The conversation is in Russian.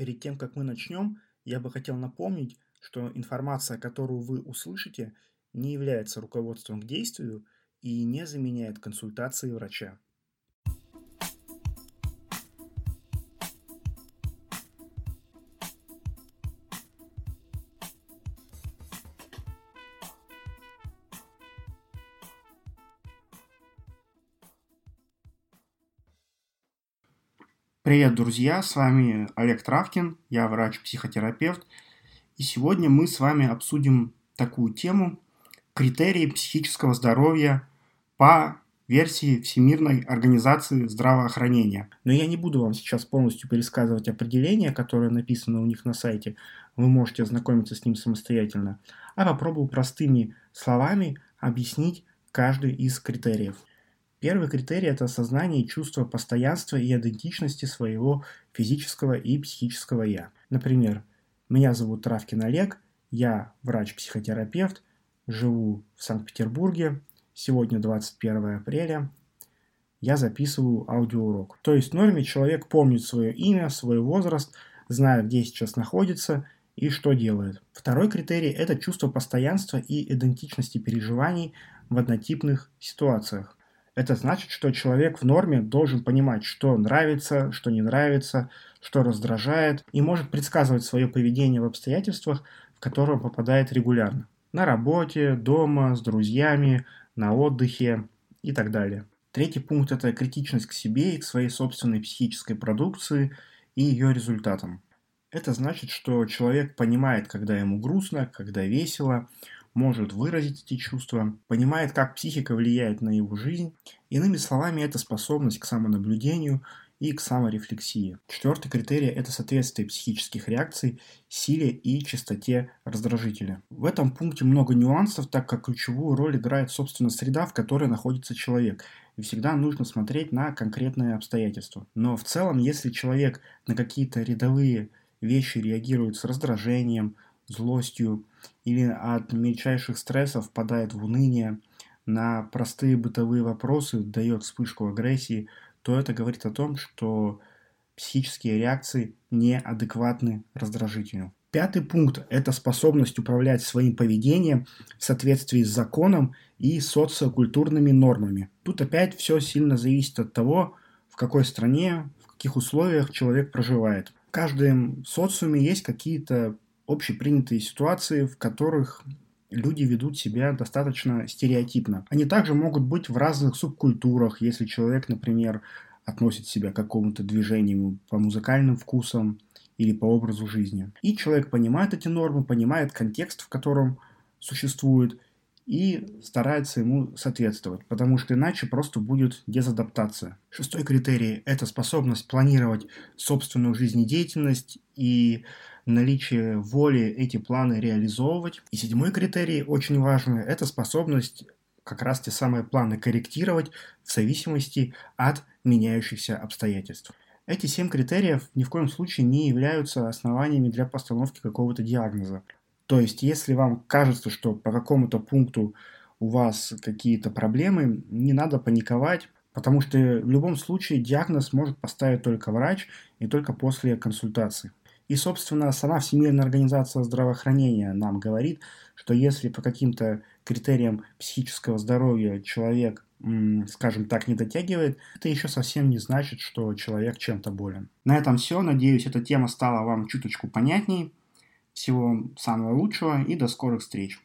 Перед тем, как мы начнем, я бы хотел напомнить, что информация, которую вы услышите, не является руководством к действию и не заменяет консультации врача. Привет, друзья! С вами Олег Травкин, я врач-психотерапевт. И сегодня мы с вами обсудим такую тему – критерии психического здоровья по версии Всемирной организации здравоохранения. Но я не буду вам сейчас полностью пересказывать определения, которые написаны у них на сайте. Вы можете ознакомиться с ним самостоятельно. А попробую простыми словами объяснить каждый из критериев. Первый критерий – это осознание и чувство постоянства и идентичности своего физического и психического «я». Например, меня зовут Травкин Олег, я врач-психотерапевт, живу в Санкт-Петербурге, сегодня 21 апреля, я записываю аудиоурок. То есть в норме человек помнит свое имя, свой возраст, знает, где сейчас находится и что делает. Второй критерий – это чувство постоянства и идентичности переживаний в однотипных ситуациях. Это значит, что человек в норме должен понимать, что нравится, что не нравится, что раздражает, и может предсказывать свое поведение в обстоятельствах, в которые он попадает регулярно. На работе, дома, с друзьями, на отдыхе и так далее. Третий пункт – это критичность к себе и к своей собственной психической продукции и ее результатам. Это значит, что человек понимает, когда ему грустно, когда весело, может выразить эти чувства, понимает, как психика влияет на его жизнь. Иными словами, это способность к самонаблюдению и к саморефлексии. Четвертый критерий – это соответствие психических реакций силе и частоте раздражителя. В этом пункте много нюансов, так как ключевую роль играет, собственно, среда, в которой находится человек. И всегда нужно смотреть на конкретные обстоятельства. Но в целом, если человек на какие-то рядовые вещи реагирует с раздражением, злостью или от мельчайших стрессов впадает в уныние, на простые бытовые вопросы дает вспышку агрессии, то это говорит о том, что психические реакции неадекватны раздражителю. Пятый пункт – это способность управлять своим поведением в соответствии с законом и социокультурными нормами. Тут опять все сильно зависит от того, в какой стране, в каких условиях человек проживает. В каждом социуме есть какие-то общепринятые ситуации, в которых люди ведут себя достаточно стереотипно. Они также могут быть в разных субкультурах, если человек, например, относит себя к какому-то движению по музыкальным вкусам или по образу жизни. И человек понимает эти нормы, понимает контекст, в котором существует, и старается ему соответствовать, потому что иначе просто будет дезадаптация. Шестой критерий – это способность планировать собственную жизнедеятельность и наличие воли эти планы реализовывать. И седьмой критерий, очень важный, это способность как раз те самые планы корректировать в зависимости от меняющихся обстоятельств. Эти семь критериев ни в коем случае не являются основаниями для постановки какого-то диагноза. То есть, если вам кажется, что по какому-то пункту у вас какие-то проблемы, не надо паниковать, потому что в любом случае диагноз может поставить только врач и только после консультации. И, собственно, сама Всемирная организация здравоохранения нам говорит, что если по каким-то критериям психического здоровья человек, скажем так, не дотягивает, это еще совсем не значит, что человек чем-то болен. На этом все. Надеюсь, эта тема стала вам чуточку понятней. Всего самого лучшего и до скорых встреч.